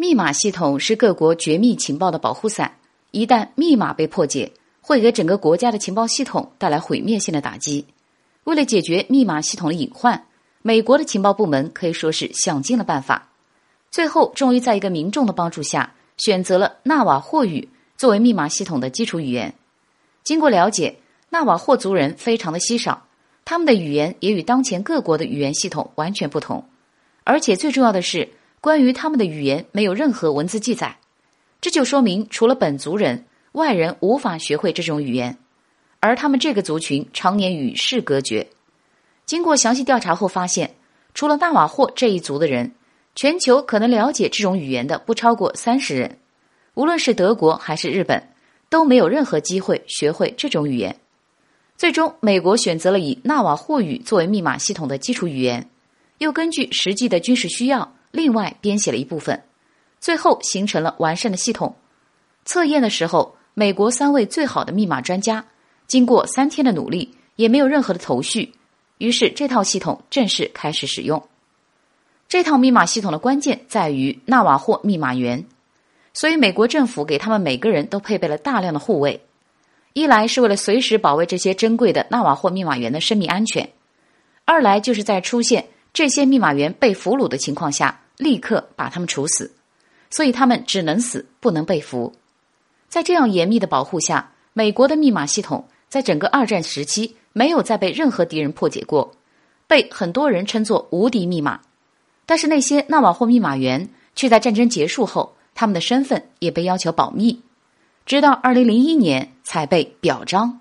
密码系统是各国绝密情报的保护伞，一旦密码被破解，会给整个国家的情报系统带来毁灭性的打击。为了解决密码系统的隐患，美国的情报部门可以说是想尽了办法，最后终于在一个民众的帮助下，选择了纳瓦霍语作为密码系统的基础语言。经过了解，纳瓦霍族人非常的稀少，他们的语言也与当前各国的语言系统完全不同，而且最重要的是。关于他们的语言没有任何文字记载，这就说明除了本族人，外人无法学会这种语言。而他们这个族群常年与世隔绝。经过详细调查后发现，除了纳瓦霍这一族的人，全球可能了解这种语言的不超过三十人。无论是德国还是日本，都没有任何机会学会这种语言。最终，美国选择了以纳瓦霍语作为密码系统的基础语言，又根据实际的军事需要。另外编写了一部分，最后形成了完善的系统。测验的时候，美国三位最好的密码专家经过三天的努力，也没有任何的头绪。于是这套系统正式开始使用。这套密码系统的关键在于纳瓦霍密码员，所以美国政府给他们每个人都配备了大量的护卫。一来是为了随时保卫这些珍贵的纳瓦霍密码员的生命安全，二来就是在出现。这些密码员被俘虏的情况下，立刻把他们处死，所以他们只能死，不能被俘。在这样严密的保护下，美国的密码系统在整个二战时期没有再被任何敌人破解过，被很多人称作无敌密码。但是那些纳瓦霍密码员却在战争结束后，他们的身份也被要求保密，直到二零零一年才被表彰。